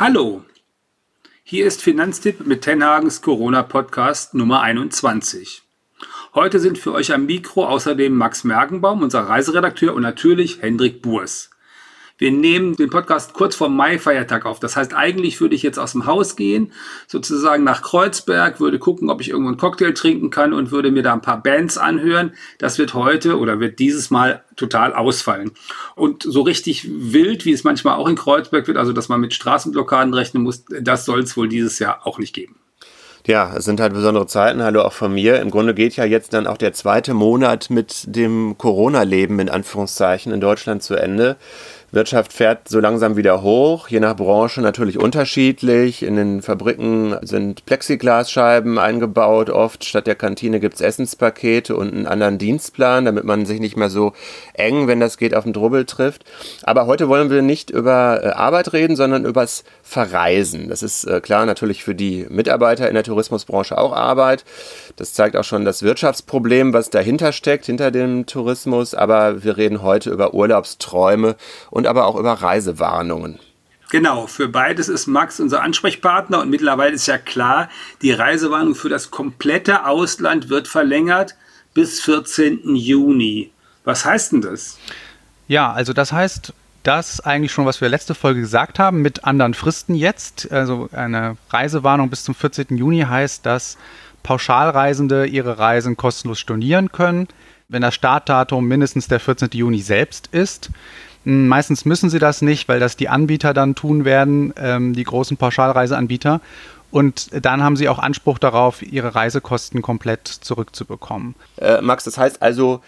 Hallo, hier ist Finanztipp mit Tenhagens Corona-Podcast Nummer 21. Heute sind für euch am Mikro außerdem Max Merkenbaum, unser Reiseredakteur, und natürlich Hendrik Burs. Wir nehmen den Podcast kurz vor Mai-Feiertag auf. Das heißt, eigentlich würde ich jetzt aus dem Haus gehen, sozusagen nach Kreuzberg, würde gucken, ob ich irgendwo einen Cocktail trinken kann und würde mir da ein paar Bands anhören. Das wird heute oder wird dieses Mal total ausfallen. Und so richtig wild, wie es manchmal auch in Kreuzberg wird, also dass man mit Straßenblockaden rechnen muss, das soll es wohl dieses Jahr auch nicht geben. Ja, es sind halt besondere Zeiten. Hallo auch von mir. Im Grunde geht ja jetzt dann auch der zweite Monat mit dem Corona-Leben in Anführungszeichen in Deutschland zu Ende. Wirtschaft fährt so langsam wieder hoch, je nach Branche natürlich unterschiedlich. In den Fabriken sind Plexiglasscheiben eingebaut. Oft statt der Kantine gibt es Essenspakete und einen anderen Dienstplan, damit man sich nicht mehr so eng, wenn das geht, auf den Drubbel trifft. Aber heute wollen wir nicht über äh, Arbeit reden, sondern übers Verreisen. Das ist äh, klar natürlich für die Mitarbeiter in der Tourismusbranche auch Arbeit. Das zeigt auch schon das Wirtschaftsproblem, was dahinter steckt, hinter dem Tourismus. Aber wir reden heute über Urlaubsträume und aber auch über Reisewarnungen. Genau, für beides ist Max unser Ansprechpartner und mittlerweile ist ja klar, die Reisewarnung für das komplette Ausland wird verlängert bis 14. Juni. Was heißt denn das? Ja, also das heißt, das eigentlich schon, was wir letzte Folge gesagt haben, mit anderen Fristen jetzt. Also eine Reisewarnung bis zum 14. Juni heißt, dass Pauschalreisende ihre Reisen kostenlos stornieren können, wenn das Startdatum mindestens der 14. Juni selbst ist. Hm, meistens müssen sie das nicht, weil das die Anbieter dann tun werden, ähm, die großen Pauschalreiseanbieter. Und dann haben sie auch Anspruch darauf, ihre Reisekosten komplett zurückzubekommen. Äh, Max, das heißt also,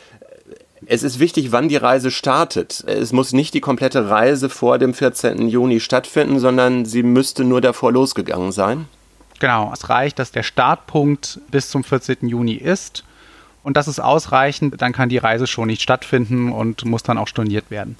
es ist wichtig, wann die Reise startet. Es muss nicht die komplette Reise vor dem 14. Juni stattfinden, sondern sie müsste nur davor losgegangen sein. Genau, es reicht, dass der Startpunkt bis zum 14. Juni ist. Und das ist ausreichend, dann kann die Reise schon nicht stattfinden und muss dann auch storniert werden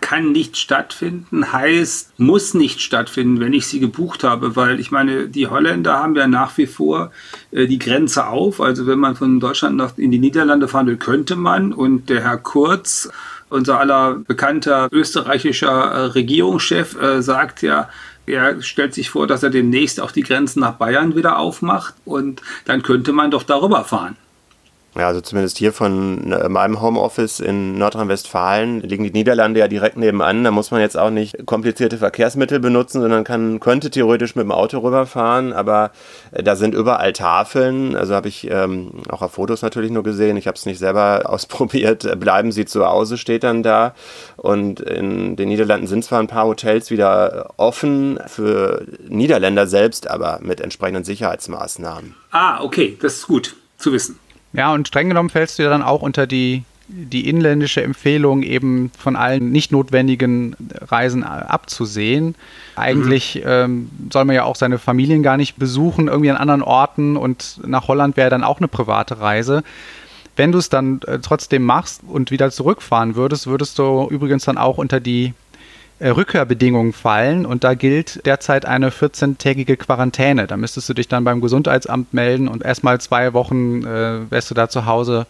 kann nicht stattfinden, heißt, muss nicht stattfinden, wenn ich sie gebucht habe, weil ich meine, die Holländer haben ja nach wie vor äh, die Grenze auf. Also wenn man von Deutschland nach in die Niederlande fahren will, könnte man. Und der Herr Kurz, unser aller bekannter österreichischer äh, Regierungschef, äh, sagt ja, er stellt sich vor, dass er demnächst auch die Grenzen nach Bayern wieder aufmacht und dann könnte man doch darüber fahren. Ja, also zumindest hier von äh, meinem Homeoffice in Nordrhein-Westfalen liegen die Niederlande ja direkt nebenan. Da muss man jetzt auch nicht komplizierte Verkehrsmittel benutzen, sondern kann, könnte theoretisch mit dem Auto rüberfahren. Aber äh, da sind überall Tafeln. Also habe ich ähm, auch auf Fotos natürlich nur gesehen. Ich habe es nicht selber ausprobiert. Bleiben Sie zu Hause steht dann da. Und in den Niederlanden sind zwar ein paar Hotels wieder offen für Niederländer selbst, aber mit entsprechenden Sicherheitsmaßnahmen. Ah, okay, das ist gut zu wissen. Ja, und streng genommen fällst du ja dann auch unter die, die inländische Empfehlung, eben von allen nicht notwendigen Reisen abzusehen. Eigentlich mhm. ähm, soll man ja auch seine Familien gar nicht besuchen, irgendwie an anderen Orten und nach Holland wäre dann auch eine private Reise. Wenn du es dann äh, trotzdem machst und wieder zurückfahren würdest, würdest du übrigens dann auch unter die Rückkehrbedingungen fallen und da gilt derzeit eine 14-tägige Quarantäne. Da müsstest du dich dann beim Gesundheitsamt melden und erstmal zwei Wochen äh, wärst du da zu Hause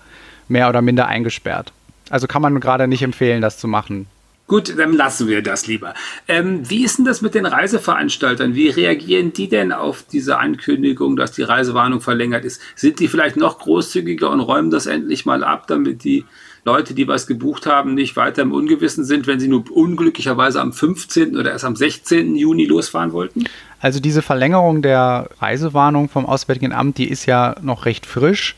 mehr oder minder eingesperrt. Also kann man gerade nicht empfehlen, das zu machen. Gut, dann lassen wir das lieber. Ähm, wie ist denn das mit den Reiseveranstaltern? Wie reagieren die denn auf diese Ankündigung, dass die Reisewarnung verlängert ist? Sind die vielleicht noch großzügiger und räumen das endlich mal ab, damit die Leute, die was gebucht haben, nicht weiter im Ungewissen sind, wenn sie nur unglücklicherweise am 15. oder erst am 16. Juni losfahren wollten? Also diese Verlängerung der Reisewarnung vom Auswärtigen Amt, die ist ja noch recht frisch.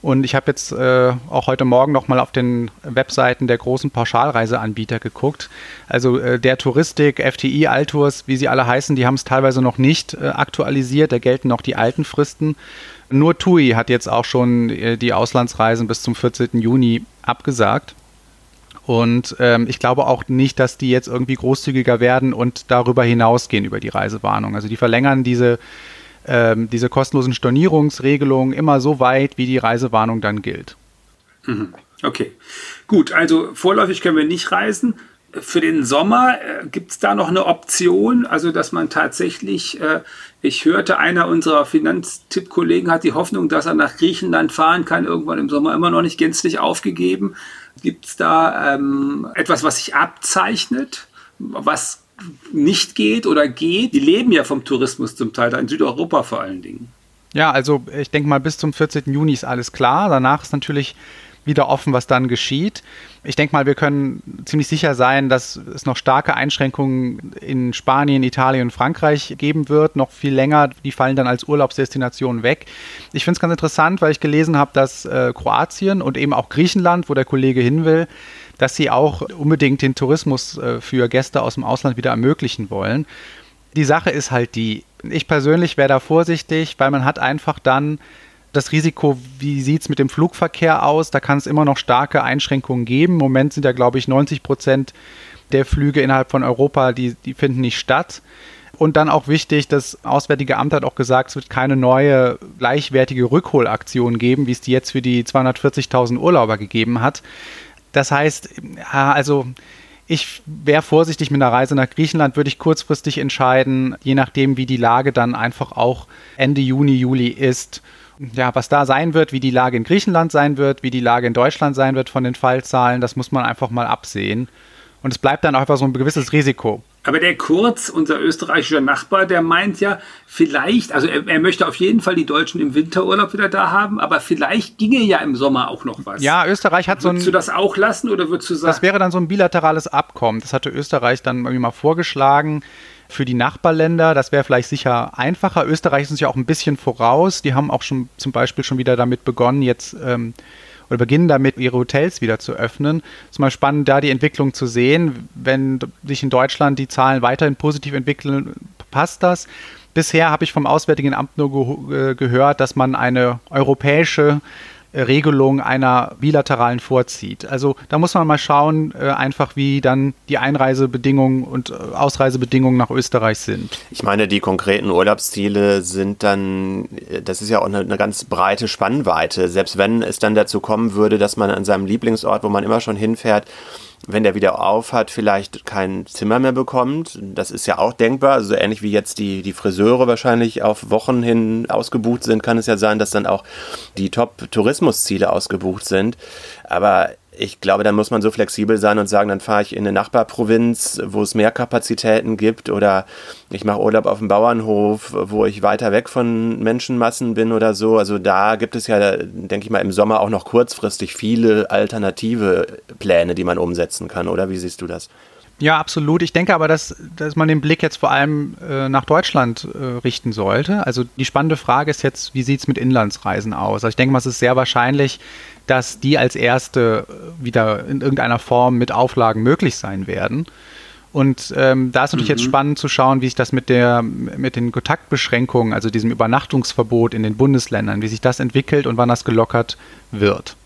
Und ich habe jetzt äh, auch heute Morgen nochmal auf den Webseiten der großen Pauschalreiseanbieter geguckt. Also äh, der Touristik, FTI, Altours, wie sie alle heißen, die haben es teilweise noch nicht äh, aktualisiert. Da gelten noch die alten Fristen. Nur TUI hat jetzt auch schon äh, die Auslandsreisen bis zum 14. Juni abgesagt. Und ähm, ich glaube auch nicht, dass die jetzt irgendwie großzügiger werden und darüber hinausgehen über die Reisewarnung. Also die verlängern diese, ähm, diese kostenlosen Stornierungsregelungen immer so weit, wie die Reisewarnung dann gilt. Mhm. Okay, gut. Also vorläufig können wir nicht reisen für den Sommer äh, gibt es da noch eine Option, also dass man tatsächlich, äh, ich hörte, einer unserer Finanztipp-Kollegen hat die Hoffnung, dass er nach Griechenland fahren kann, irgendwann im Sommer immer noch nicht gänzlich aufgegeben. Gibt es da ähm, etwas, was sich abzeichnet, was nicht geht oder geht. Die leben ja vom Tourismus zum Teil, in Südeuropa vor allen Dingen. Ja, also ich denke mal, bis zum 14. Juni ist alles klar. Danach ist natürlich wieder offen, was dann geschieht. Ich denke mal, wir können ziemlich sicher sein, dass es noch starke Einschränkungen in Spanien, Italien und Frankreich geben wird, noch viel länger. Die fallen dann als Urlaubsdestination weg. Ich finde es ganz interessant, weil ich gelesen habe, dass äh, Kroatien und eben auch Griechenland, wo der Kollege hin will, dass sie auch unbedingt den Tourismus äh, für Gäste aus dem Ausland wieder ermöglichen wollen. Die Sache ist halt die, ich persönlich wäre da vorsichtig, weil man hat einfach dann das Risiko, wie sieht es mit dem Flugverkehr aus? Da kann es immer noch starke Einschränkungen geben. Im Moment sind ja, glaube ich, 90 Prozent der Flüge innerhalb von Europa, die, die finden nicht statt. Und dann auch wichtig, das Auswärtige Amt hat auch gesagt, es wird keine neue gleichwertige Rückholaktion geben, wie es die jetzt für die 240.000 Urlauber gegeben hat. Das heißt, also ich wäre vorsichtig mit einer Reise nach Griechenland, würde ich kurzfristig entscheiden, je nachdem, wie die Lage dann einfach auch Ende Juni, Juli ist ja, was da sein wird, wie die Lage in Griechenland sein wird, wie die Lage in Deutschland sein wird von den Fallzahlen, das muss man einfach mal absehen. Und es bleibt dann auch einfach so ein gewisses Risiko. Aber der Kurz, unser österreichischer Nachbar, der meint ja, vielleicht, also er, er, möchte auf jeden Fall die Deutschen im Winterurlaub wieder da haben, aber vielleicht ginge ja im Sommer auch noch was. Ja, Österreich hat so ein. Würdest du das auch lassen oder würdest du sagen? Das wäre dann so ein bilaterales Abkommen. Das hatte Österreich dann irgendwie mal vorgeschlagen für die Nachbarländer. Das wäre vielleicht sicher einfacher. Österreich ist uns ja auch ein bisschen voraus. Die haben auch schon zum Beispiel schon wieder damit begonnen, jetzt ähm, oder beginnen damit, ihre Hotels wieder zu öffnen. Es ist mal spannend, da die Entwicklung zu sehen. Wenn sich in Deutschland die Zahlen weiterhin positiv entwickeln, passt das. Bisher habe ich vom Auswärtigen Amt nur ge äh, gehört, dass man eine europäische Regelung einer bilateralen vorzieht. Also da muss man mal schauen, äh, einfach wie dann die Einreisebedingungen und äh, Ausreisebedingungen nach Österreich sind. Ich meine, die konkreten Urlaubsziele sind dann, äh, das ist ja auch eine, eine ganz breite Spannweite. Selbst wenn es dann dazu kommen würde, dass man an seinem Lieblingsort, wo man immer schon hinfährt, wenn der wieder auf hat, vielleicht kein Zimmer mehr bekommt. Das ist ja auch denkbar. Also ähnlich wie jetzt die, die Friseure wahrscheinlich auf Wochen hin ausgebucht sind, kann es ja sein, dass dann auch die Top-Tourismusziele ausgebucht sind. Aber ich glaube, dann muss man so flexibel sein und sagen, dann fahre ich in eine Nachbarprovinz, wo es mehr Kapazitäten gibt oder ich mache Urlaub auf dem Bauernhof, wo ich weiter weg von Menschenmassen bin oder so. Also da gibt es ja, denke ich mal, im Sommer auch noch kurzfristig viele alternative Pläne, die man umsetzen kann, oder? Wie siehst du das? Ja, absolut. Ich denke aber, dass, dass man den Blick jetzt vor allem äh, nach Deutschland äh, richten sollte. Also die spannende Frage ist jetzt, wie sieht es mit Inlandsreisen aus? Also ich denke mal, es ist sehr wahrscheinlich, dass die als erste äh, wieder in irgendeiner Form mit Auflagen möglich sein werden. Und ähm, da ist natürlich mhm. jetzt spannend zu schauen, wie sich das mit, der, mit den Kontaktbeschränkungen, also diesem Übernachtungsverbot in den Bundesländern, wie sich das entwickelt und wann das gelockert wird.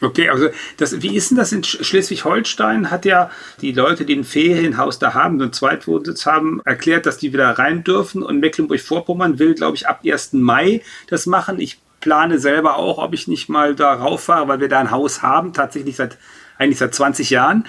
Okay, also das, wie ist denn das in Schleswig-Holstein? Hat ja die Leute, die ein Ferienhaus da haben, und Zweitwohnsitz haben, erklärt, dass die wieder rein dürfen. Und Mecklenburg-Vorpommern will, glaube ich, ab 1. Mai das machen. Ich plane selber auch, ob ich nicht mal da rauffahre, weil wir da ein Haus haben, tatsächlich seit eigentlich seit 20 Jahren.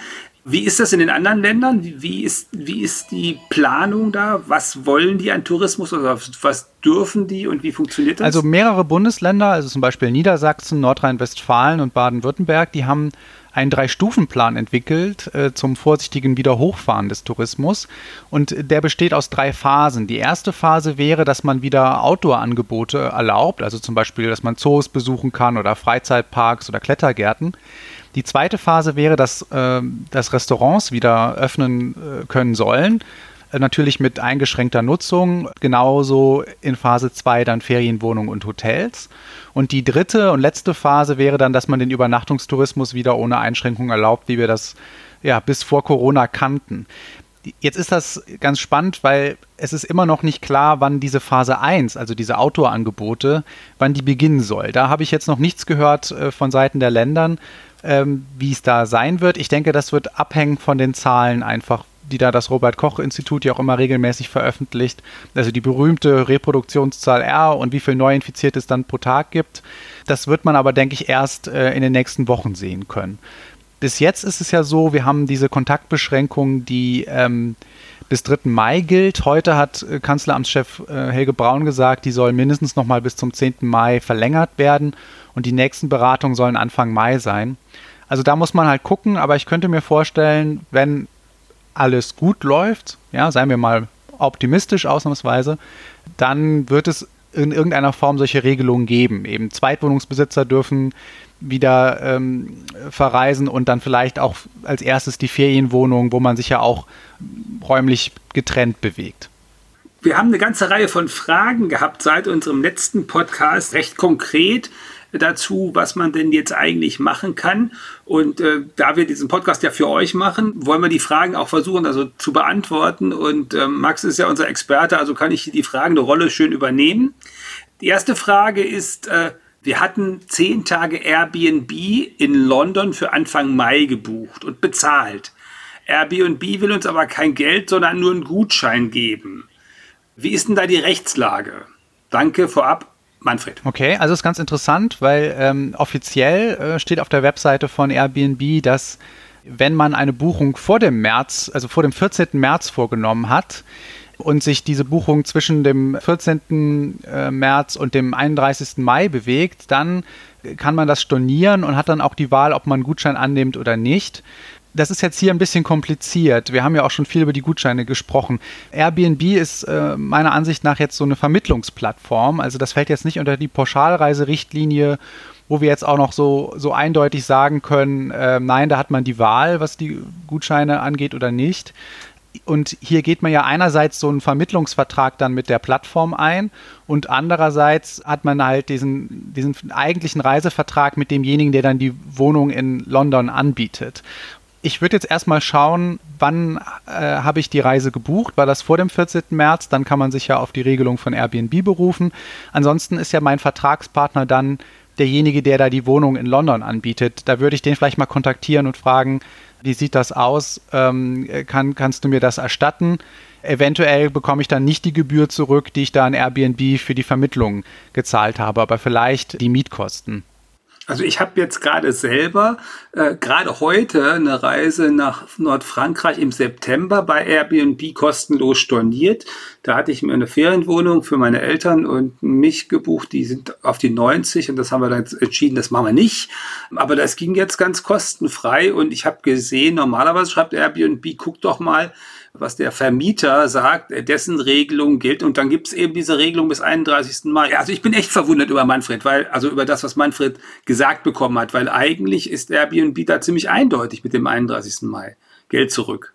Wie ist das in den anderen Ländern? Wie ist, wie ist die Planung da? Was wollen die an Tourismus oder was dürfen die und wie funktioniert das? Also mehrere Bundesländer, also zum Beispiel Niedersachsen, Nordrhein-Westfalen und Baden-Württemberg, die haben einen Drei-Stufen-Plan entwickelt äh, zum vorsichtigen Wiederhochfahren des Tourismus. Und der besteht aus drei Phasen. Die erste Phase wäre, dass man wieder Outdoor-Angebote erlaubt, also zum Beispiel, dass man Zoos besuchen kann oder Freizeitparks oder Klettergärten. Die zweite Phase wäre, dass, äh, dass Restaurants wieder öffnen äh, können sollen. Natürlich mit eingeschränkter Nutzung. Genauso in Phase 2 dann Ferienwohnungen und Hotels. Und die dritte und letzte Phase wäre dann, dass man den Übernachtungstourismus wieder ohne Einschränkung erlaubt, wie wir das ja bis vor Corona kannten. Jetzt ist das ganz spannend, weil es ist immer noch nicht klar, wann diese Phase 1, also diese Outdoor-Angebote, wann die beginnen soll. Da habe ich jetzt noch nichts gehört äh, von Seiten der Ländern ähm, wie es da sein wird. Ich denke, das wird abhängen von den Zahlen einfach, die da das Robert-Koch-Institut ja auch immer regelmäßig veröffentlicht. Also die berühmte Reproduktionszahl R und wie viel Neuinfizierte es dann pro Tag gibt. Das wird man aber, denke ich, erst äh, in den nächsten Wochen sehen können. Bis jetzt ist es ja so, wir haben diese Kontaktbeschränkung, die ähm, bis 3. Mai gilt. Heute hat äh, Kanzleramtschef äh, Helge Braun gesagt, die soll mindestens noch mal bis zum 10. Mai verlängert werden und die nächsten Beratungen sollen Anfang Mai sein. Also da muss man halt gucken, aber ich könnte mir vorstellen, wenn alles gut läuft, ja, seien wir mal optimistisch ausnahmsweise, dann wird es in irgendeiner Form solche Regelungen geben. Eben Zweitwohnungsbesitzer dürfen wieder ähm, verreisen und dann vielleicht auch als erstes die Ferienwohnung, wo man sich ja auch räumlich getrennt bewegt. Wir haben eine ganze Reihe von Fragen gehabt seit unserem letzten Podcast, recht konkret dazu, was man denn jetzt eigentlich machen kann. Und äh, da wir diesen Podcast ja für euch machen, wollen wir die Fragen auch versuchen, also zu beantworten. Und äh, Max ist ja unser Experte, also kann ich die fragende Rolle schön übernehmen. Die erste Frage ist, äh, wir hatten zehn Tage Airbnb in London für Anfang Mai gebucht und bezahlt. Airbnb will uns aber kein Geld, sondern nur einen Gutschein geben. Wie ist denn da die Rechtslage? Danke vorab, Manfred. Okay, also ist ganz interessant, weil ähm, offiziell äh, steht auf der Webseite von Airbnb, dass wenn man eine Buchung vor dem März, also vor dem 14. März vorgenommen hat, und sich diese Buchung zwischen dem 14. Äh, März und dem 31. Mai bewegt, dann kann man das stornieren und hat dann auch die Wahl, ob man einen Gutschein annimmt oder nicht. Das ist jetzt hier ein bisschen kompliziert. Wir haben ja auch schon viel über die Gutscheine gesprochen. Airbnb ist äh, meiner Ansicht nach jetzt so eine Vermittlungsplattform. Also das fällt jetzt nicht unter die Pauschalreiserichtlinie, wo wir jetzt auch noch so, so eindeutig sagen können, äh, nein, da hat man die Wahl, was die Gutscheine angeht oder nicht und hier geht man ja einerseits so einen Vermittlungsvertrag dann mit der Plattform ein und andererseits hat man halt diesen, diesen eigentlichen Reisevertrag mit demjenigen, der dann die Wohnung in London anbietet. Ich würde jetzt erstmal schauen, wann äh, habe ich die Reise gebucht? War das vor dem 14. März? Dann kann man sich ja auf die Regelung von Airbnb berufen. Ansonsten ist ja mein Vertragspartner dann derjenige, der da die Wohnung in London anbietet. Da würde ich den vielleicht mal kontaktieren und fragen, wie sieht das aus? Ähm, kann, kannst du mir das erstatten? Eventuell bekomme ich dann nicht die Gebühr zurück, die ich da an Airbnb für die Vermittlung gezahlt habe, aber vielleicht die Mietkosten. Also ich habe jetzt gerade selber, äh, gerade heute, eine Reise nach Nordfrankreich im September bei Airbnb kostenlos storniert. Da hatte ich mir eine Ferienwohnung für meine Eltern und mich gebucht. Die sind auf die 90 und das haben wir dann entschieden, das machen wir nicht. Aber das ging jetzt ganz kostenfrei und ich habe gesehen, normalerweise schreibt Airbnb, guck doch mal, was der Vermieter sagt, dessen Regelung gilt. Und dann gibt es eben diese Regelung bis 31. Mai. Also ich bin echt verwundert über Manfred, weil, also über das, was Manfred gesagt bekommen hat, weil eigentlich ist Airbnb da ziemlich eindeutig mit dem 31. Mai. Geld zurück.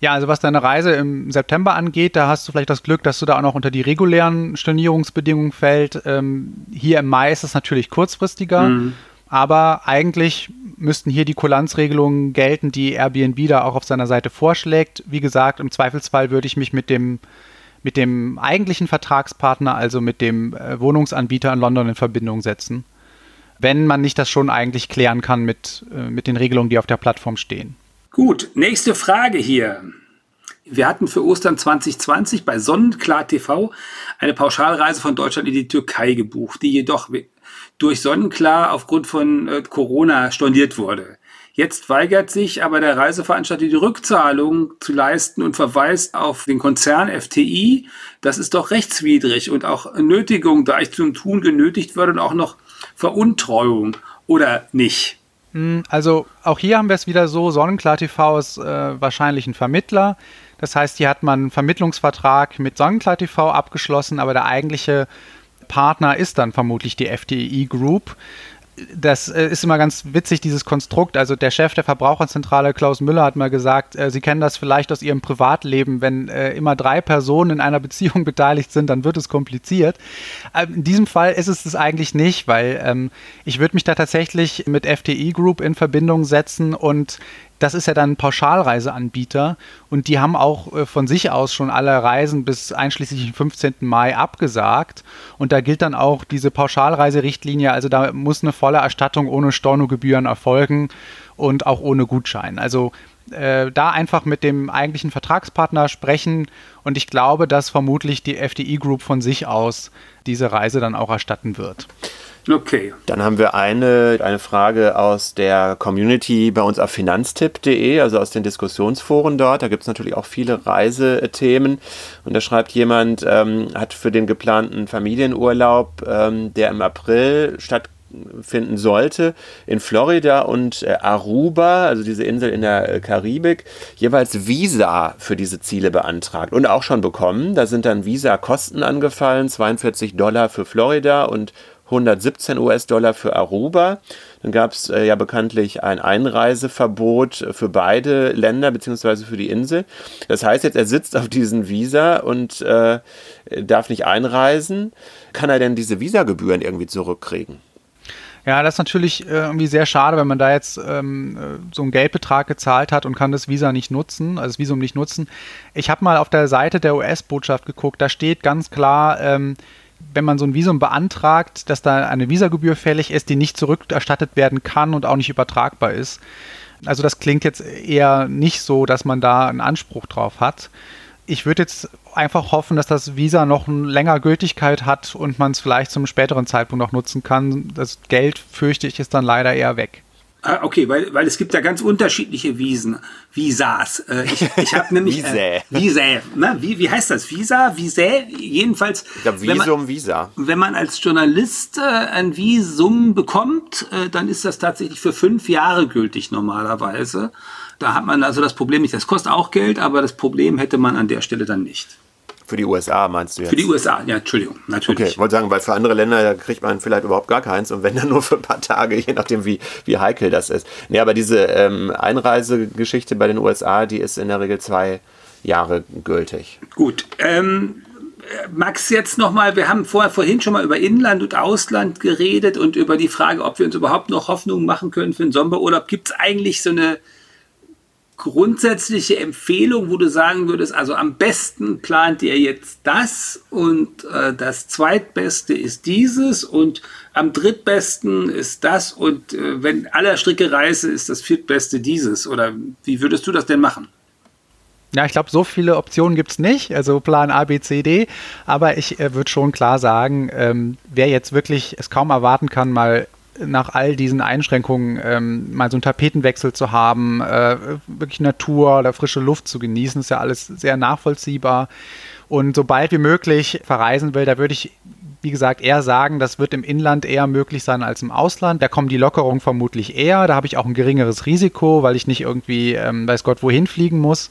Ja, also was deine Reise im September angeht, da hast du vielleicht das Glück, dass du da auch noch unter die regulären Stornierungsbedingungen fällt. Ähm, hier im Mai ist es natürlich kurzfristiger. Mhm. Aber eigentlich müssten hier die Kulanzregelungen gelten, die Airbnb da auch auf seiner Seite vorschlägt. Wie gesagt, im Zweifelsfall würde ich mich mit dem, mit dem eigentlichen Vertragspartner, also mit dem äh, Wohnungsanbieter in London in Verbindung setzen, wenn man nicht das schon eigentlich klären kann mit, äh, mit den Regelungen, die auf der Plattform stehen. Gut, nächste Frage hier. Wir hatten für Ostern 2020 bei Sonnenklar TV eine Pauschalreise von Deutschland in die Türkei gebucht, die jedoch durch Sonnenklar aufgrund von äh, Corona storniert wurde. Jetzt weigert sich aber der Reiseveranstalter die Rückzahlung zu leisten und verweist auf den Konzern FTI. Das ist doch rechtswidrig und auch Nötigung, da ich zum Tun genötigt würde und auch noch Veruntreuung oder nicht. Hm, also auch hier haben wir es wieder so, Sonnenklar TV ist äh, wahrscheinlich ein Vermittler. Das heißt, hier hat man einen Vermittlungsvertrag mit Sonnenklar TV abgeschlossen, aber der eigentliche Partner ist dann vermutlich die FDI Group. Das äh, ist immer ganz witzig, dieses Konstrukt. Also der Chef der Verbraucherzentrale, Klaus Müller, hat mal gesagt, äh, Sie kennen das vielleicht aus Ihrem Privatleben, wenn äh, immer drei Personen in einer Beziehung beteiligt sind, dann wird es kompliziert. Ähm, in diesem Fall ist es das eigentlich nicht, weil ähm, ich würde mich da tatsächlich mit FDI Group in Verbindung setzen und das ist ja dann ein Pauschalreiseanbieter und die haben auch äh, von sich aus schon alle Reisen bis einschließlich den 15. Mai abgesagt. Und da gilt dann auch diese Pauschalreiserichtlinie, also da muss eine volle Erstattung ohne Stornogebühren erfolgen und auch ohne Gutschein. Also äh, da einfach mit dem eigentlichen Vertragspartner sprechen und ich glaube, dass vermutlich die FDI Group von sich aus diese Reise dann auch erstatten wird. Okay. Dann haben wir eine, eine Frage aus der Community bei uns auf finanztipp.de, also aus den Diskussionsforen dort. Da gibt es natürlich auch viele Reisethemen. Und da schreibt jemand, ähm, hat für den geplanten Familienurlaub, ähm, der im April statt finden sollte, in Florida und äh, Aruba, also diese Insel in der äh, Karibik, jeweils Visa für diese Ziele beantragt und auch schon bekommen. Da sind dann Visa-Kosten angefallen, 42 Dollar für Florida und 117 US-Dollar für Aruba. Dann gab es äh, ja bekanntlich ein Einreiseverbot für beide Länder beziehungsweise für die Insel. Das heißt jetzt, er sitzt auf diesen Visa und äh, darf nicht einreisen. Kann er denn diese Visagebühren irgendwie zurückkriegen? Ja, das ist natürlich äh, irgendwie sehr schade, wenn man da jetzt ähm, äh, so einen Geldbetrag gezahlt hat und kann das Visa nicht nutzen, also das Visum nicht nutzen. Ich habe mal auf der Seite der US-Botschaft geguckt, da steht ganz klar, ähm, wenn man so ein Visum beantragt, dass da eine Visagebühr fällig ist, die nicht zurückerstattet werden kann und auch nicht übertragbar ist. Also das klingt jetzt eher nicht so, dass man da einen Anspruch drauf hat. Ich würde jetzt einfach hoffen, dass das Visa noch länger Gültigkeit hat und man es vielleicht zum späteren Zeitpunkt noch nutzen kann. Das Geld, fürchte ich, ist dann leider eher weg. Ah, okay, weil, weil es gibt ja ganz unterschiedliche Wiesen, Visas. Äh, ich ich habe nämlich äh, Visa. Ne? Wie, wie heißt das? Visa, Visa? Jedenfalls. Ich glaube Visum, man, Visa. Wenn man als Journalist äh, ein Visum bekommt, äh, dann ist das tatsächlich für fünf Jahre gültig normalerweise. Da hat man also das Problem nicht. Das kostet auch Geld, aber das Problem hätte man an der Stelle dann nicht. Für die USA meinst du jetzt? Für die USA, ja, Entschuldigung, natürlich. Okay, ich wollte sagen, weil für andere Länder kriegt man vielleicht überhaupt gar keins und wenn dann nur für ein paar Tage, je nachdem, wie, wie heikel das ist. Nee, aber diese ähm, Einreisegeschichte bei den USA, die ist in der Regel zwei Jahre gültig. Gut, ähm, Max, jetzt nochmal, wir haben vorher vorhin schon mal über Inland und Ausland geredet und über die Frage, ob wir uns überhaupt noch Hoffnungen machen können für den Sommerurlaub. Gibt es eigentlich so eine grundsätzliche Empfehlung, wo du sagen würdest, also am besten plant ihr jetzt das und äh, das zweitbeste ist dieses und am drittbesten ist das und äh, wenn aller Stricke reißen, ist das viertbeste dieses oder wie würdest du das denn machen? Ja, ich glaube, so viele Optionen gibt es nicht, also Plan A, B, C, D. Aber ich äh, würde schon klar sagen, ähm, wer jetzt wirklich es kaum erwarten kann, mal nach all diesen Einschränkungen ähm, mal so einen Tapetenwechsel zu haben, äh, wirklich Natur oder frische Luft zu genießen, ist ja alles sehr nachvollziehbar. Und sobald wie möglich verreisen will, da würde ich, wie gesagt, eher sagen, das wird im Inland eher möglich sein als im Ausland. Da kommen die Lockerungen vermutlich eher. Da habe ich auch ein geringeres Risiko, weil ich nicht irgendwie, ähm, weiß Gott, wohin fliegen muss.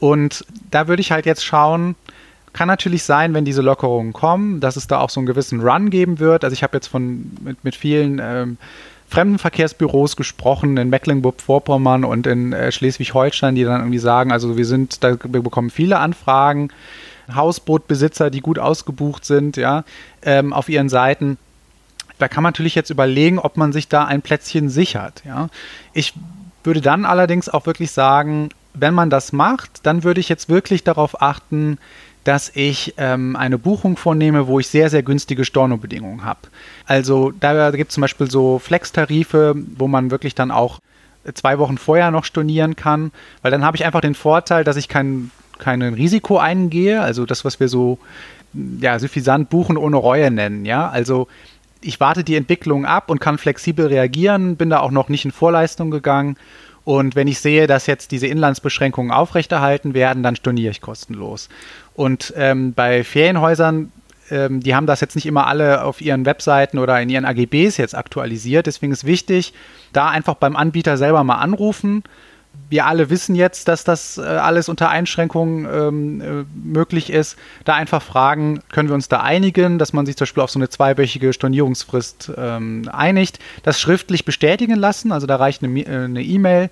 Und da würde ich halt jetzt schauen, kann natürlich sein, wenn diese Lockerungen kommen, dass es da auch so einen gewissen Run geben wird. Also ich habe jetzt von mit, mit vielen ähm, Fremdenverkehrsbüros gesprochen in Mecklenburg-Vorpommern und in äh, Schleswig-Holstein, die dann irgendwie sagen, also wir sind, da wir bekommen viele Anfragen, Hausbootbesitzer, die gut ausgebucht sind, ja, ähm, auf ihren Seiten. Da kann man natürlich jetzt überlegen, ob man sich da ein Plätzchen sichert. Ja. Ich würde dann allerdings auch wirklich sagen, wenn man das macht, dann würde ich jetzt wirklich darauf achten, dass ich ähm, eine Buchung vornehme, wo ich sehr, sehr günstige Stornobedingungen habe. Also da gibt es zum Beispiel so Flex-Tarife, wo man wirklich dann auch zwei Wochen vorher noch stornieren kann, weil dann habe ich einfach den Vorteil, dass ich kein, kein Risiko eingehe, also das, was wir so ja, suffisant buchen ohne Reue nennen, ja, also ich warte die Entwicklung ab und kann flexibel reagieren, bin da auch noch nicht in Vorleistung gegangen und wenn ich sehe, dass jetzt diese Inlandsbeschränkungen aufrechterhalten werden, dann storniere ich kostenlos. Und ähm, bei Ferienhäusern, ähm, die haben das jetzt nicht immer alle auf ihren Webseiten oder in ihren AGBs jetzt aktualisiert. Deswegen ist wichtig, da einfach beim Anbieter selber mal anrufen. Wir alle wissen jetzt, dass das äh, alles unter Einschränkungen ähm, äh, möglich ist. Da einfach fragen, können wir uns da einigen, dass man sich zum Beispiel auf so eine zweiwöchige Stornierungsfrist ähm, einigt. Das schriftlich bestätigen lassen, also da reicht eine äh, E-Mail. E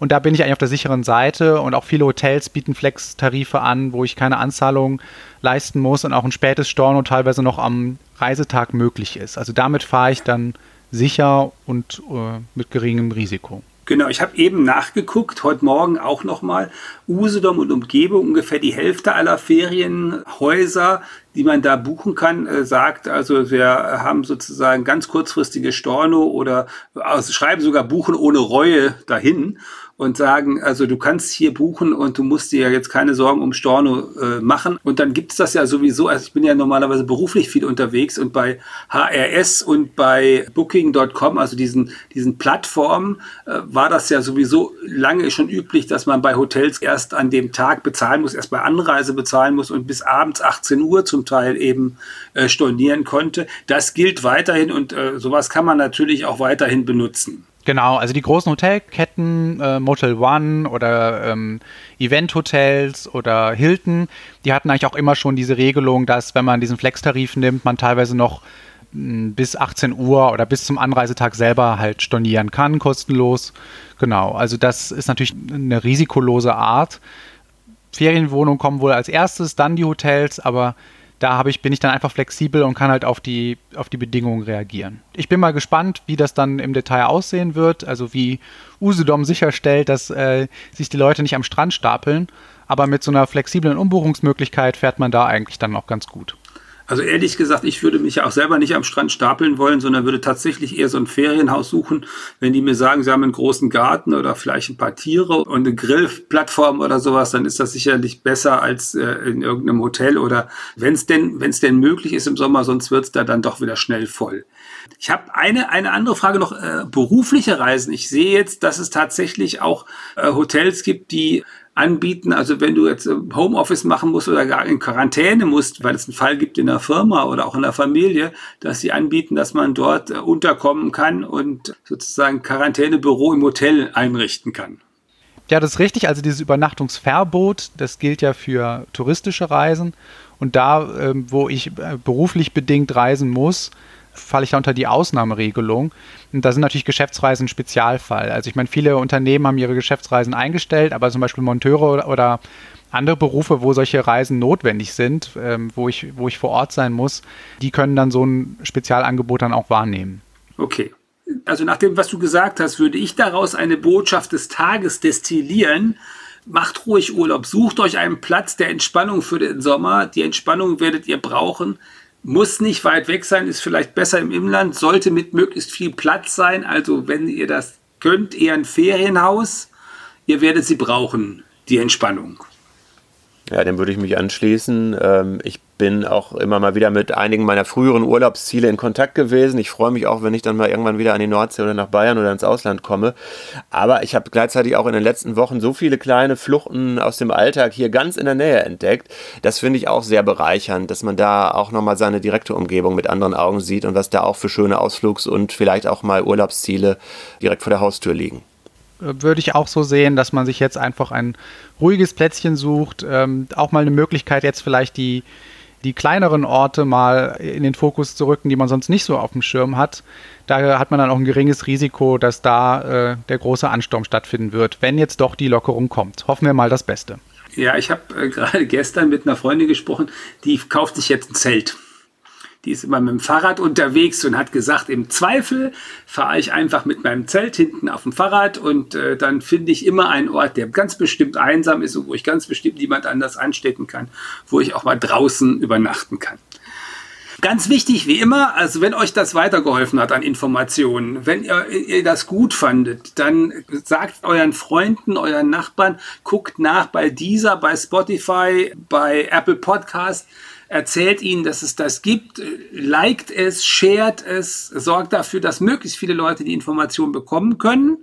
und da bin ich eigentlich auf der sicheren Seite und auch viele Hotels bieten Flex-Tarife an, wo ich keine Anzahlung leisten muss und auch ein spätes Storno teilweise noch am Reisetag möglich ist. Also damit fahre ich dann sicher und äh, mit geringem Risiko. Genau, ich habe eben nachgeguckt, heute Morgen auch nochmal. Usedom und Umgebung, ungefähr die Hälfte aller Ferienhäuser, die man da buchen kann, äh, sagt, also wir haben sozusagen ganz kurzfristige Storno oder also schreiben sogar Buchen ohne Reue dahin und sagen, also du kannst hier buchen und du musst dir ja jetzt keine Sorgen um Storno äh, machen. Und dann gibt es das ja sowieso, also ich bin ja normalerweise beruflich viel unterwegs und bei HRS und bei Booking.com, also diesen, diesen Plattformen, äh, war das ja sowieso lange schon üblich, dass man bei Hotels erst an dem Tag bezahlen muss, erst bei Anreise bezahlen muss und bis abends 18 Uhr zum Teil eben äh, stornieren konnte. Das gilt weiterhin und äh, sowas kann man natürlich auch weiterhin benutzen. Genau, also die großen Hotelketten, äh, Motel One oder ähm, Event-Hotels oder Hilton, die hatten eigentlich auch immer schon diese Regelung, dass wenn man diesen Flex-Tarif nimmt, man teilweise noch mh, bis 18 Uhr oder bis zum Anreisetag selber halt stornieren kann, kostenlos. Genau, also das ist natürlich eine risikolose Art. Ferienwohnungen kommen wohl als erstes, dann die Hotels, aber da habe ich, bin ich dann einfach flexibel und kann halt auf die, auf die Bedingungen reagieren. Ich bin mal gespannt, wie das dann im Detail aussehen wird, also wie Usedom sicherstellt, dass äh, sich die Leute nicht am Strand stapeln. Aber mit so einer flexiblen Umbuchungsmöglichkeit fährt man da eigentlich dann auch ganz gut. Also ehrlich gesagt, ich würde mich ja auch selber nicht am Strand stapeln wollen, sondern würde tatsächlich eher so ein Ferienhaus suchen, wenn die mir sagen, sie haben einen großen Garten oder vielleicht ein paar Tiere und eine Grillplattform oder sowas, dann ist das sicherlich besser als äh, in irgendeinem Hotel oder wenn es denn, wenn es denn möglich ist im Sommer, sonst wird es da dann doch wieder schnell voll. Ich habe eine, eine andere Frage noch, äh, berufliche Reisen. Ich sehe jetzt, dass es tatsächlich auch äh, Hotels gibt, die anbieten. Also wenn du jetzt Homeoffice machen musst oder gar in Quarantäne musst, weil es einen Fall gibt in der Firma oder auch in der Familie, dass sie anbieten, dass man dort äh, unterkommen kann und sozusagen Quarantänebüro im Hotel einrichten kann. Ja, das ist richtig. Also dieses Übernachtungsverbot, das gilt ja für touristische Reisen. Und da, ähm, wo ich äh, beruflich bedingt reisen muss, falle ich da unter die Ausnahmeregelung. Und da sind natürlich Geschäftsreisen ein Spezialfall. Also ich meine, viele Unternehmen haben ihre Geschäftsreisen eingestellt, aber zum Beispiel Monteure oder andere Berufe, wo solche Reisen notwendig sind, ähm, wo, ich, wo ich vor Ort sein muss, die können dann so ein Spezialangebot dann auch wahrnehmen. Okay. Also nach dem, was du gesagt hast, würde ich daraus eine Botschaft des Tages destillieren. Macht ruhig Urlaub, sucht euch einen Platz der Entspannung für den Sommer. Die Entspannung werdet ihr brauchen muss nicht weit weg sein, ist vielleicht besser im Inland, sollte mit möglichst viel Platz sein. Also wenn ihr das könnt, eher ein Ferienhaus. Ihr werdet sie brauchen, die Entspannung. Ja, dem würde ich mich anschließen. Ähm, ich bin auch immer mal wieder mit einigen meiner früheren Urlaubsziele in Kontakt gewesen. Ich freue mich auch, wenn ich dann mal irgendwann wieder an die Nordsee oder nach Bayern oder ins Ausland komme. Aber ich habe gleichzeitig auch in den letzten Wochen so viele kleine Fluchten aus dem Alltag hier ganz in der Nähe entdeckt. Das finde ich auch sehr bereichernd, dass man da auch nochmal seine direkte Umgebung mit anderen Augen sieht und was da auch für schöne Ausflugs- und vielleicht auch mal Urlaubsziele direkt vor der Haustür liegen würde ich auch so sehen, dass man sich jetzt einfach ein ruhiges Plätzchen sucht, ähm, auch mal eine Möglichkeit jetzt vielleicht die, die kleineren Orte mal in den Fokus zu rücken, die man sonst nicht so auf dem Schirm hat. Da hat man dann auch ein geringes Risiko, dass da äh, der große Ansturm stattfinden wird, wenn jetzt doch die Lockerung kommt. Hoffen wir mal das Beste. Ja, ich habe äh, gerade gestern mit einer Freundin gesprochen, die kauft sich jetzt ein Zelt die ist immer mit dem Fahrrad unterwegs und hat gesagt, im Zweifel fahre ich einfach mit meinem Zelt hinten auf dem Fahrrad und äh, dann finde ich immer einen Ort, der ganz bestimmt einsam ist und wo ich ganz bestimmt niemand anders anstecken kann, wo ich auch mal draußen übernachten kann. Ganz wichtig, wie immer, also wenn euch das weitergeholfen hat an Informationen, wenn ihr, ihr, das gut fandet, dann sagt euren Freunden, euren Nachbarn, guckt nach bei dieser, bei Spotify, bei Apple Podcast erzählt ihnen, dass es das gibt, liked es, shared es, sorgt dafür, dass möglichst viele Leute die Information bekommen können.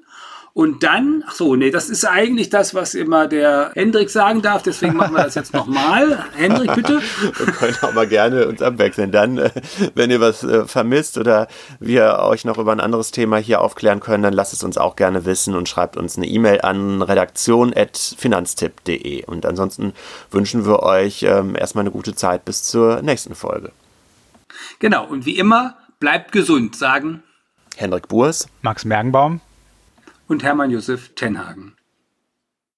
Und dann, ach so, nee, das ist eigentlich das, was immer der Hendrik sagen darf, deswegen machen wir das jetzt nochmal. Hendrik, bitte. Wir können auch mal gerne uns abwechseln. Dann, äh, wenn ihr was äh, vermisst oder wir euch noch über ein anderes Thema hier aufklären können, dann lasst es uns auch gerne wissen und schreibt uns eine E-Mail an redaktion.finanztipp.de. Und ansonsten wünschen wir euch ähm, erstmal eine gute Zeit bis zur nächsten Folge. Genau, und wie immer, bleibt gesund, sagen Hendrik Burs, Max Mergenbaum und Hermann Josef Tenhagen.